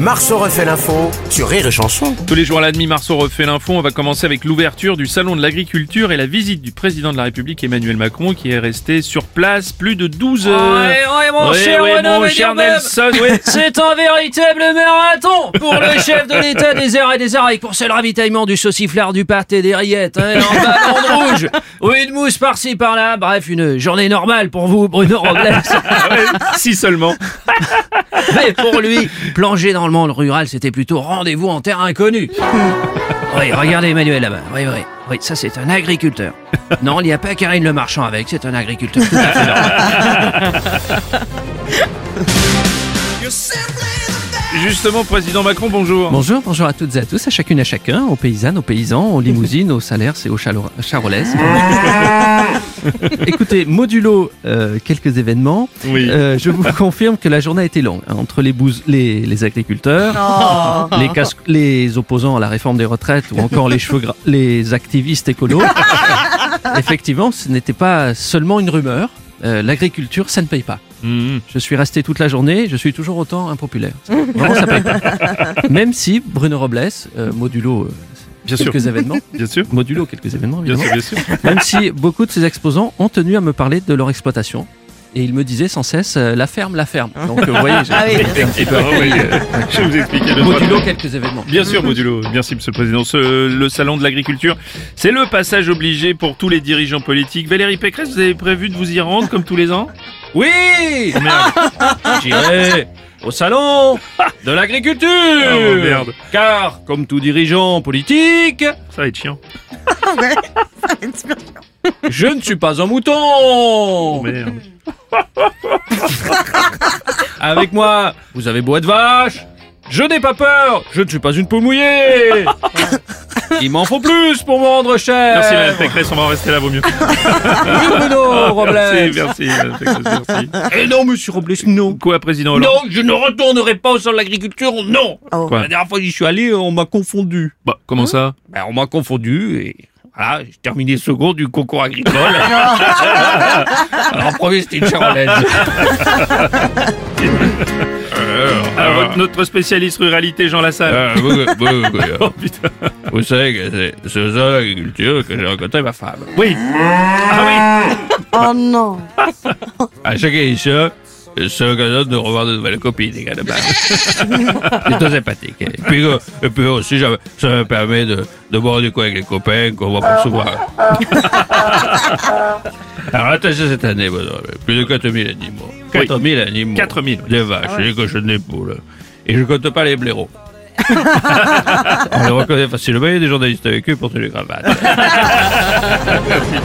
Marceau refait l'info sur Rire et Chanson. Tous les jours à la demi, Marceau refait l'info. On va commencer avec l'ouverture du salon de l'agriculture et la visite du président de la République Emmanuel Macron qui est resté sur place plus de 12 heures. Ouais, ouais, mon Ouais, cher ouais, Renaud mon cher Nelson, ouais. C'est un véritable marathon pour le chef de l'État des airs et des oreilles pour seul ravitaillement du sauciflard du pâté des rillettes, hein, en ballon de rouge, ou une mousse par-ci par-là. Bref, une journée normale pour vous, Bruno Robles. Ouais, si seulement. Mais pour lui, plonger dans le monde rural, c'était plutôt rendez-vous en terre inconnue. Oui, regardez Emmanuel là-bas. Oui, oui. Oui, ça c'est un agriculteur. Non, il n'y a pas Karine le marchand avec, c'est un agriculteur. Tout à fait normal. Justement, président Macron, bonjour. Bonjour, bonjour à toutes et à tous, à chacune et à chacun, aux paysannes, aux paysans, aux limousines, aux salaires et aux charolaises. Écoutez, modulo euh, quelques événements. Oui. Euh, je vous confirme que la journée a été longue. hein, entre les, les, les agriculteurs, les, cas- les opposants à la réforme des retraites ou encore les, cheveux gras- les activistes écolos. Effectivement, ce n'était pas seulement une rumeur. Euh, L'agriculture, ça ne paye pas. Mhm. Je suis resté toute la journée, je suis toujours autant impopulaire. Vraiment, ça paye pas. Même si Bruno Robles, euh, modulo euh, Bien sûr. quelques événements, Bien sûr. modulo quelques événements, Bien sûr, bien sûr. même si beaucoup de ces exposants ont tenu à me parler de leur exploitation. Et ils me disaient sans cesse euh, la ferme, la ferme. Donc vous voyez, j'ai été un petit peu Ah oui, euh, je vais vous expliquer le modulo quelques événements. Bien sûr, modulo. Merci, monsieur le président. Ce- le salon de l'agriculture, c'est le passage obligé pour tous les dirigeants politiques. Valérie Pécresse, vous avez prévu de vous y rendre comme tous les ans? Oui Merde. J'irai au salon de l'agriculture Oh, merde. Car, comme tout dirigeant politique, Ça va être chiant. je ne suis pas un mouton Oh, merde. Avec moi, vous avez beau être vache, je n'ai pas peur, je ne suis pas une peau mouillée Il m'en faut plus pour me rendre cher Merci, madame Pécresse. On va en rester là, vaut mieux. Oui, Bruno Robles Merci, merci, madame Pécresse, merci. Eh non, monsieur Robles, non Quoi, président Hollande Non, je ne retournerai pas au salon de l'agriculture, non Quoi La dernière fois que j'y suis allé, on m'a confondu. Bah, comment ça Ben, on m'a confondu et voilà, j'ai terminé second du concours agricole. Alors, en premier, c'était une charolaise. Alors, votre- notre spécialiste ruralité, Jean Lassalle. Euh, vous, vous- vous- Oh, putain. vous savez que c'est c'est ça l'agriculture que j'ai rencontré ma femme. Oui. Ah Oh non. À chaque édition, c'est l'occasion de revoir de nouvelles copines également. Plutôt sympathique. Et puis, euh, et puis aussi, ça, ça me permet de, de boire du coup avec les copains qu'on voit pas souvent. Alors attention cette année, bon, plus de 4000 animaux. 4000 animaux. 4000, oui. Des vaches, des cochons, des poules. Et je compte pas les blaireaux. On les reconnaît facilement, il y a des journalistes avec eux pour tous les cravates.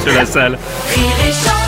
oui, Lassalle. Rire et chanson